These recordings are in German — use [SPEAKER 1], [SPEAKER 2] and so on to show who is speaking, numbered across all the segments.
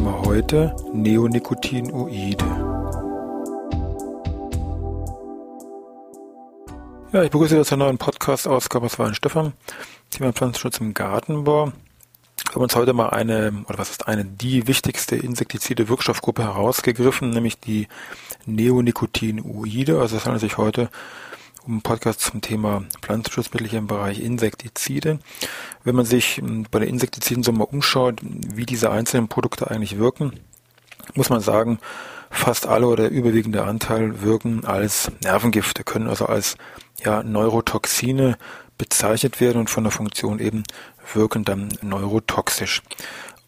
[SPEAKER 1] Heute Neonicotinoide. Ja, ich begrüße Sie zur neuen Podcast-Ausgabe aus Wein Stefan. Thema Pflanzenschutz im Gartenbau. Wir haben uns heute mal eine, oder was ist eine, die wichtigste insektizide Wirkstoffgruppe herausgegriffen, nämlich die Neonicotinoide. Also es handelt sich heute um Podcast zum Thema Pflanzenschutzmittel hier im Bereich Insektizide. Wenn man sich hm, bei den Insektiziden so mal umschaut, wie diese einzelnen Produkte eigentlich wirken, muss man sagen, fast alle oder der überwiegende Anteil wirken als Nervengifte, können also als ja, Neurotoxine bezeichnet werden und von der Funktion eben wirken dann neurotoxisch.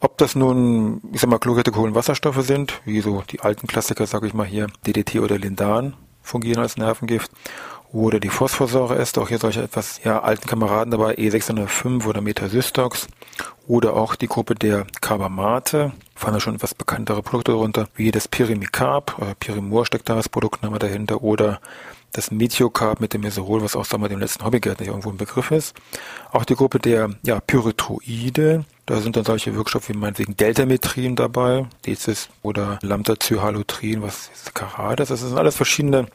[SPEAKER 1] Ob das nun, ich sag mal, chlorierte Kohlenwasserstoffe sind, wie so die alten Klassiker, sage ich mal hier, DDT oder Lindan, fungieren als Nervengift, oder die Phosphorsäure ist, auch hier solche etwas ja, alten Kameraden dabei, E605 oder Metasystox oder auch die Gruppe der Carbamate, fallen da schon etwas bekanntere Produkte darunter, wie das Pyrimicab, oder Pyrimor steckt da als Produktname dahinter, oder das Metiocarb mit dem Meserol, was auch sagen wir, dem letzten Hobbygärtner irgendwo ein Begriff ist. Auch die Gruppe der ja, Pyrethroide, da sind dann solche Wirkstoffe wie meinetwegen Deltametrin dabei, Dezis oder Lambda-Cyhalotrin, was ist Carades, das sind alles verschiedene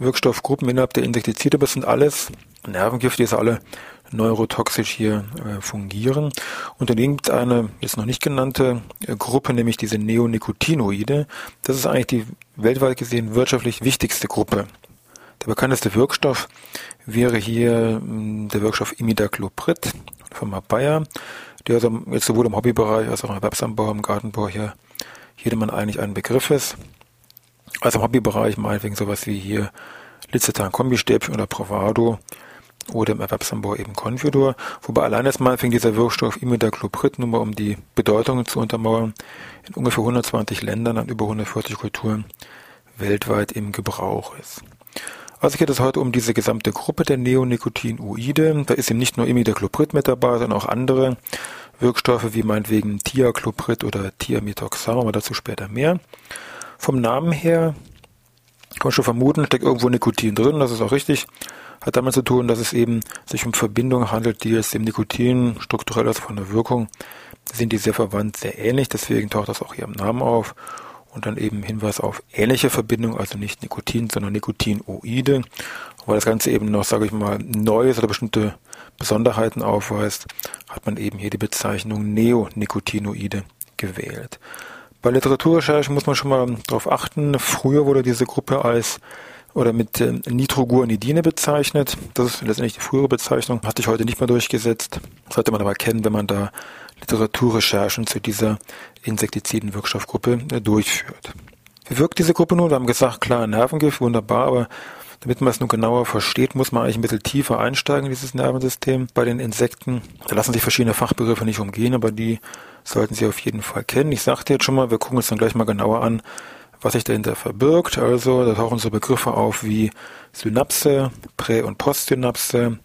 [SPEAKER 1] Wirkstoffgruppen innerhalb der Insektizide, aber es sind alles Nervengifte, die alle neurotoxisch hier äh, fungieren. Und dann gibt es eine jetzt noch nicht genannte äh, Gruppe, nämlich diese Neonicotinoide. Das ist eigentlich die weltweit gesehen wirtschaftlich wichtigste Gruppe. Der bekannteste Wirkstoff wäre hier mh, hm, der Wirkstoff Imidacloprid von Bayer, der also jetzt sowohl im Hobbybereich als auch im Erwerbsanbau, im Gartenbau hier jedermann eigentlich ein Begriff ist. Also im Hobbybereich meinetwegen sowas wie hier Licetan Kombistäbchen oder Provado oder im Erwerbsanbau eben Confidor, wobei allein erstmal meinetwegen dieser Wirkstoff Imidacloprid, nur mal um die Bedeutung zu untermauern, in ungefähr 120 Ländern an über 140 Kulturen weltweit im Gebrauch ist. Also geht es heute um diese gesamte Gruppe der Neonicotinoide. Da ist eben nicht nur Imidacloprid mit dabei, sondern auch andere Wirkstoffe wie meinetwegen Thiacloprid oder Thiamethoxam, aber dazu später mehr. Vom Namen her kann man schon vermuten, steckt irgendwo Nikotin drin, das ist auch richtig. Hat damit zu tun, dass es eben sich um Verbindungen handelt, die es dem Nikotin strukturell als von der Wirkung sind die sehr verwandt, sehr ähnlich, deswegen taucht das auch hier im Namen auf. Und dann eben Hinweis auf ähnliche Verbindungen, also nicht Nikotin, sondern Nikotinoide. weil das Ganze eben noch, sage ich mal, Neues oder bestimmte Besonderheiten aufweist, hat man eben hier die Bezeichnung Neonicotinoide gewählt. Bei Literaturrecherche muss man schon mal darauf achten. Früher wurde diese Gruppe als oder mit äh, Nitroguanidine bezeichnet. Das ist letztendlich die frühere Bezeichnung, hat sich heute nicht mehr durchgesetzt. Sollte man aber kennen, wenn man da Literaturrecherchen zu dieser Insektiziden-Wirkstoffgruppe äh, durchführt. Wie wirkt diese Gruppe nun? Wir haben gesagt, klar, Nervengift, wunderbar, aber damit man es nun genauer versteht, muss man eigentlich ein bisschen tiefer einsteigen in dieses Nervensystem. Bei den Insekten, da lassen sich verschiedene Fachbegriffe nicht umgehen, aber die sollten Sie auf jeden Fall kennen. Ich sagte jetzt schon mal, wir gucken uns dann gleich mal genauer an, was sich dahinter verbirgt. Also da tauchen so Begriffe auf wie Synapse, Prä- und Postsynapse,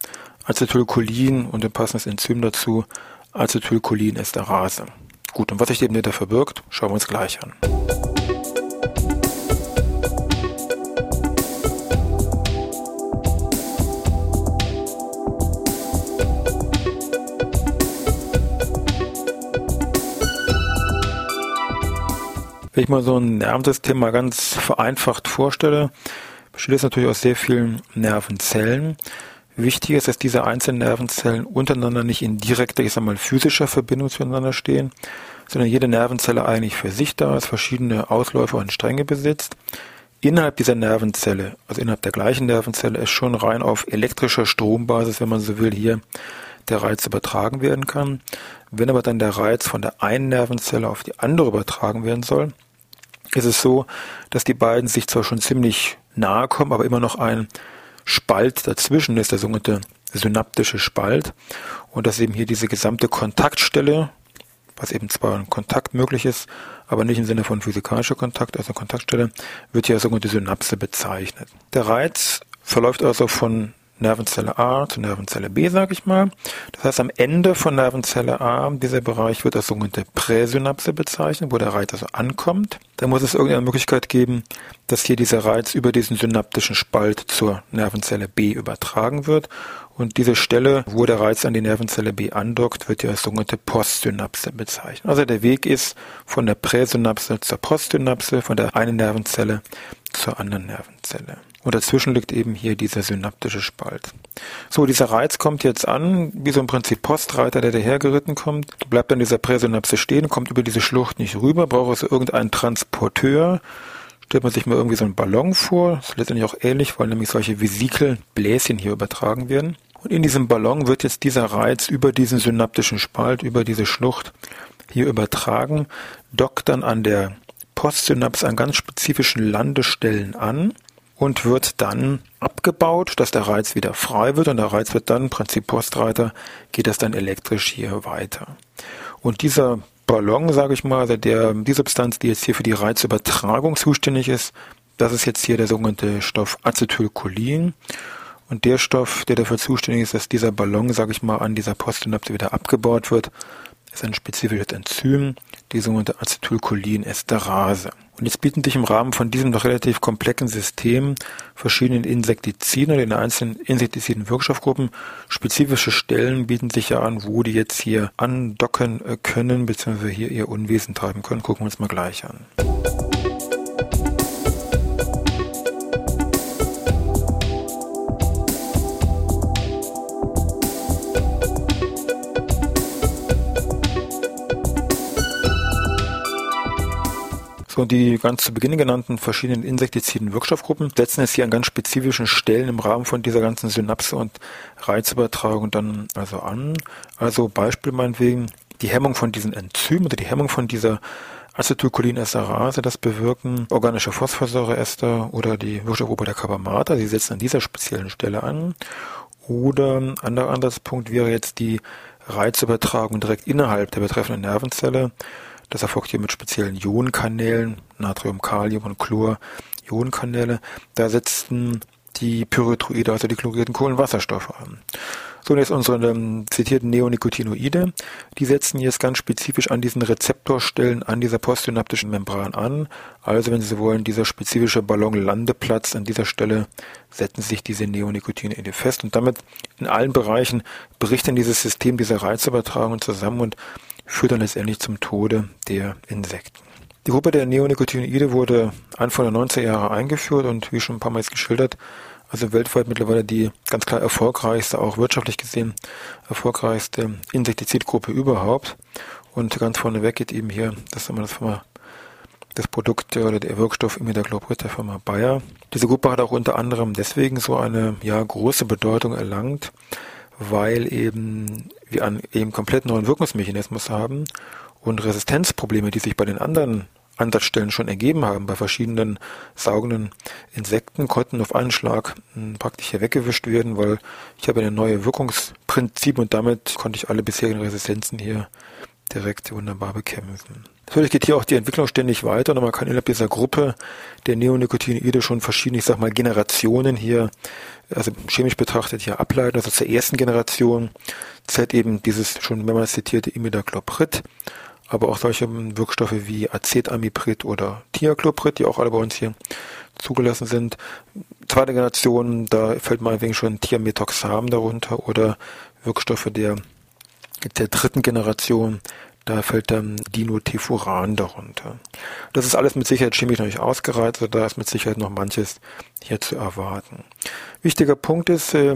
[SPEAKER 1] Acetylcholin und ein passendes Enzym dazu, Acetylcholinesterase. Gut, und was sich eben dahinter verbirgt, schauen wir uns gleich an. Wenn ich mal so ein Nervensystem mal ganz vereinfacht vorstelle, besteht es natürlich aus sehr vielen Nervenzellen. Wichtig ist, dass diese einzelnen Nervenzellen untereinander nicht in direkter, ich sag mal, physischer Verbindung zueinander stehen, sondern jede Nervenzelle eigentlich für sich da ist, verschiedene Ausläufer und Stränge besitzt. Innerhalb dieser Nervenzelle, also innerhalb der gleichen Nervenzelle, ist schon rein auf elektrischer Strombasis, wenn man so will, hier der Reiz übertragen werden kann. Wenn aber dann der Reiz von der einen Nervenzelle auf die andere übertragen werden soll, ist es so, dass die beiden sich zwar schon ziemlich nahe kommen, aber immer noch ein Spalt dazwischen ist, der sogenannte synaptische Spalt. Und dass eben hier diese gesamte Kontaktstelle, was eben zwar ein Kontakt möglich ist, aber nicht im Sinne von physikalischer Kontakt, also Kontaktstelle, wird hier sogenannte Synapse bezeichnet. Der Reiz verläuft also von Nervenzelle A zu Nervenzelle B, sage ich mal. Das heißt, am Ende von Nervenzelle A, dieser Bereich wird als sogenannte Präsynapse bezeichnet, wo der Reiz also ankommt. Da muss es irgendeine Möglichkeit geben, dass hier dieser Reiz über diesen synaptischen Spalt zur Nervenzelle B übertragen wird. Und diese Stelle, wo der Reiz an die Nervenzelle B andockt, wird ja als sogenannte Postsynapse bezeichnet. Also der Weg ist von der Präsynapse zur Postsynapse, von der einen Nervenzelle zur anderen Nervenzelle. Und dazwischen liegt eben hier dieser synaptische Spalt. So, dieser Reiz kommt jetzt an, wie so im Prinzip Postreiter, der dahergeritten kommt, bleibt an dieser Präsynapse stehen, kommt über diese Schlucht nicht rüber, braucht also irgendeinen Transporteur. Stellt man sich mal irgendwie so einen Ballon vor, das ist letztendlich auch ähnlich, weil nämlich solche Vesikelbläschen hier übertragen werden. Und in diesem Ballon wird jetzt dieser Reiz über diesen synaptischen Spalt, über diese Schlucht hier übertragen, dockt dann an der Postsynapse an ganz spezifischen Landestellen an und wird dann abgebaut, dass der Reiz wieder frei wird und der Reiz wird dann, Prinzip Postreiter, geht das dann elektrisch hier weiter. Und dieser Ballon, sage ich mal, also der, die Substanz, die jetzt hier für die Reizübertragung zuständig ist, das ist jetzt hier der sogenannte Stoff Acetylcholin. Und der Stoff, der dafür zuständig ist, dass dieser Ballon, sage ich mal, an dieser Postsynapse wieder abgebaut wird, ist ein spezifisches Enzym, die sogenannte Acetylcholinesterase. Und jetzt bieten sich im Rahmen von diesem doch relativ komplexen System verschiedenen Insektiziden oder in einzelnen Insektiziden Wirkstoffgruppen spezifische Stellen bieten sich ja an, wo die jetzt hier andocken können, beziehungsweise hier ihr Unwesen treiben können. Gucken wir uns mal gleich an. So, die ganz zu Beginn genannten verschiedenen Insektiziden Wirkstoffgruppen setzen es hier an ganz spezifischen Stellen im Rahmen von dieser ganzen Synapse und Reizübertragung dann also an. Also Beispiel meinetwegen die Hemmung von diesen Enzymen oder die Hemmung von dieser Acetylcholinesterase, das bewirken organische Phosphorsäureester oder die Wirkstoffgruppe der Carbamata. Sie setzen an dieser speziellen Stelle an. Oder ein anderer Ansatzpunkt wäre jetzt die Reizübertragung direkt innerhalb der betreffenden Nervenzelle. Das erfolgt hier mit speziellen Ionenkanälen, Natrium, Kalium und Chlor, Ionenkanäle. Da setzen die Pyrethroide, also die chlorierten Kohlenwasserstoffe an. So, jetzt unsere ähm, zitierten Neonicotinoide, die setzen jetzt ganz spezifisch an diesen Rezeptorstellen an dieser postsynaptischen Membran an. Also, wenn Sie wollen, dieser spezifische Ballonlandeplatz an dieser Stelle setzen sich diese Neonicotinoide fest und damit in allen Bereichen bricht dann dieses System dieser Reizübertragung zusammen und führt dann letztendlich zum Tode der Insekten. Die Gruppe der Neonicotinoide wurde Anfang der 90er Jahre eingeführt und wie schon ein paar Mal geschildert, also weltweit mittlerweile die ganz klar erfolgreichste, auch wirtschaftlich gesehen erfolgreichste Insektizidgruppe überhaupt. Und ganz vorneweg geht eben hier, das ist immer das Firma, das Produkt oder der Wirkstoff Imidacloprid der Firma Bayer. Diese Gruppe hat auch unter anderem deswegen so eine ja große Bedeutung erlangt, weil eben wir einen eben komplett neuen Wirkungsmechanismus haben und Resistenzprobleme, die sich bei den anderen Ansatzstellen schon ergeben haben, bei verschiedenen saugenden Insekten, konnten auf einen Schlag hm, praktisch hier weggewischt werden, weil ich habe eine neue Wirkungsprinzip und damit konnte ich alle bisherigen Resistenzen hier direkt wunderbar bekämpfen. Natürlich geht hier auch die Entwicklung ständig weiter und man kann innerhalb dieser Gruppe der Neonicotinoide schon verschiedene, ich sag mal, Generationen hier, also chemisch betrachtet hier ableiten. Also zur ersten Generation zählt eben dieses schon mehrmals zitierte Imidacloprid, aber auch solche Wirkstoffe wie Acetamiprid oder Thiacloprid, die auch alle bei uns hier zugelassen sind. Zweite Generation, da fällt mal wegen schon Thiamethoxam darunter oder Wirkstoffe der der dritten Generation, da fällt dann Dinotefuran darunter. Das ist alles mit Sicherheit chemisch noch nicht ausgereizt, also da ist mit Sicherheit noch manches hier zu erwarten. Wichtiger Punkt ist, äh,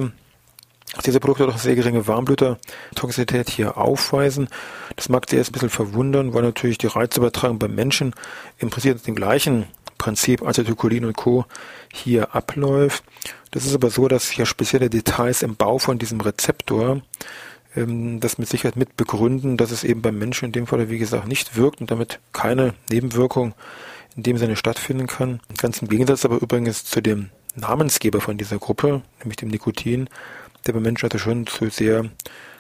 [SPEAKER 1] dass diese Produkte doch sehr geringe Warmblüter-Toxizität hier aufweisen. Das mag Sie erst ein bisschen verwundern, weil natürlich die Reizübertragung beim Menschen im Prinzip dem gleichen Prinzip Acetylcholin und Co. hier abläuft. Das ist aber so, dass hier spezielle Details im Bau von diesem Rezeptor ähm, das mit Sicherheit mit begründen, dass es eben beim Menschen in dem Fall, wie gesagt, nicht wirkt und damit keine Nebenwirkung in dem Sinne stattfinden kann. Ganz im Gegensatz aber übrigens zu dem Namensgeber von dieser Gruppe, nämlich dem Nikotin, der beim Menschen also schon zu sehr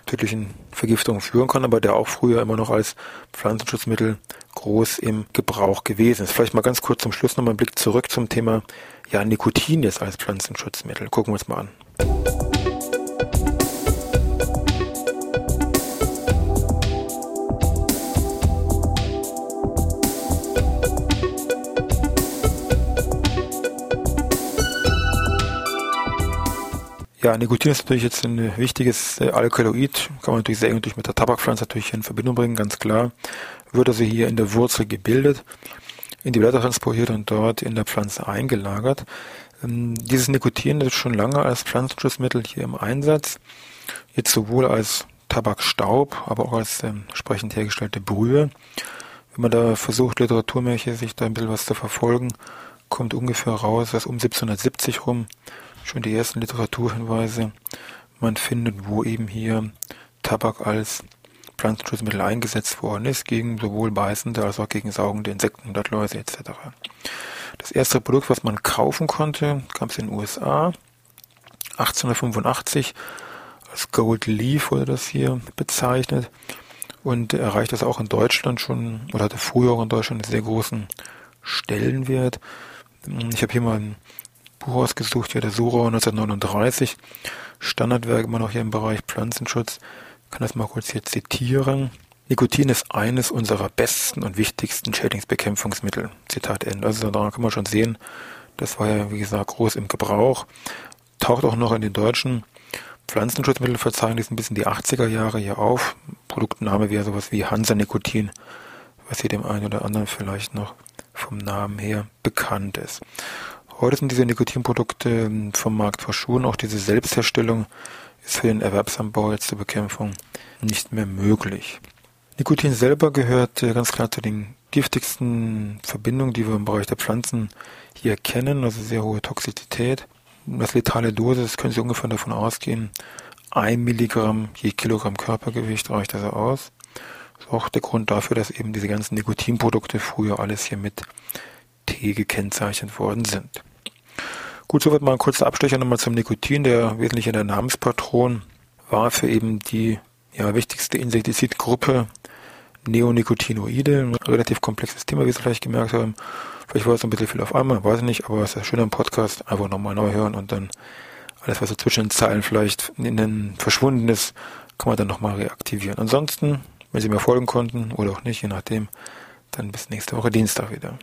[SPEAKER 1] tödlichen Vergiftungen führen kann, aber der auch früher immer noch als Pflanzenschutzmittel groß im Gebrauch gewesen ist. Vielleicht mal ganz kurz zum Schluss nochmal einen Blick zurück zum Thema ja, Nikotin jetzt als Pflanzenschutzmittel. Gucken wir uns mal an. Ja, Nikotin ist natürlich jetzt ein wichtiges äh, Alkaloid, kann man natürlich sehr gut mit der Tabakpflanze natürlich in Verbindung bringen, ganz klar. Wird also hier in der Wurzel gebildet, in die Blätter transportiert und dort in der Pflanze eingelagert. Ähm, dieses Nikotin ist schon lange als Pflanzenschutzmittel hier im Einsatz, jetzt sowohl als Tabakstaub, aber auch als ähm, entsprechend hergestellte Brühe. Wenn man da versucht, literaturmäßig sich da ein bisschen was zu verfolgen, kommt ungefähr raus, dass um 1770 rum schon die ersten Literaturhinweise man findet, wo eben hier Tabak als Pflanzenschutzmittel eingesetzt worden ist, gegen sowohl beißende als auch gegen saugende Insekten, Blattläuse etc. Das erste Produkt, was man kaufen konnte, kam es in den USA. 1885 als Gold Leaf wurde das hier bezeichnet und erreicht das auch in Deutschland schon oder hatte früher auch in Deutschland einen sehr großen Stellenwert. Ich habe hier mal ein Buch ausgesucht, ja, der Sura 1939. Standardwerk immer noch hier im Bereich Pflanzenschutz. Ich kann das mal kurz hier zitieren. Nikotin ist eines unserer besten und wichtigsten Schädlingsbekämpfungsmittel. Zitat Ende. Also daran kann man schon sehen, das war ja, wie gesagt, groß im Gebrauch. Taucht auch noch in den deutschen Pflanzenschutzmittelverzeichnissen bis in die 80er Jahre hier auf. Produktname wäre sowas wie Hansa Nikotin, was hier dem einen oder anderen vielleicht noch vom Namen her bekannt ist. Heute sind diese Nikotinprodukte ähm, vom Markt verschwunden. Auch diese Selbstherstellung ist für den Erwerbsanbau jetzt zur Bekämpfung nicht mehr möglich. Nikotin selber gehört äh, ganz klar zu den giftigsten Verbindungen, die wir im Bereich der Pflanzen hier kennen, also sehr hohe Toxizität. Das letale Dosis können Sie ungefähr davon ausgehen, ein Milligramm je Kilogramm Körpergewicht reicht also aus. Das ist auch der Grund dafür, dass eben diese ganzen Nikotinprodukte früher alles hier mit T gekennzeichnet worden sind. Gut, soweit mal ein kurzer Abstecher nochmal zum Nikotin, der wesentlich in der Namenspatron war für eben die ja, wichtigste Insektizidgruppe Neonicotinoide. Ein relativ komplexes Thema, wie Sie vielleicht gemerkt haben. Vielleicht war es ein bisschen viel auf einmal, weiß ich nicht, aber es ist ja schön am Podcast. Einfach nochmal neu hören und dann alles, was so zwischen den Zeilen vielleicht in den verschwunden ist, kann man dann nochmal reaktivieren. Ansonsten, wenn Sie mir folgen konnten oder auch nicht, je nachdem, dann bis nächste Woche Dienstag wieder.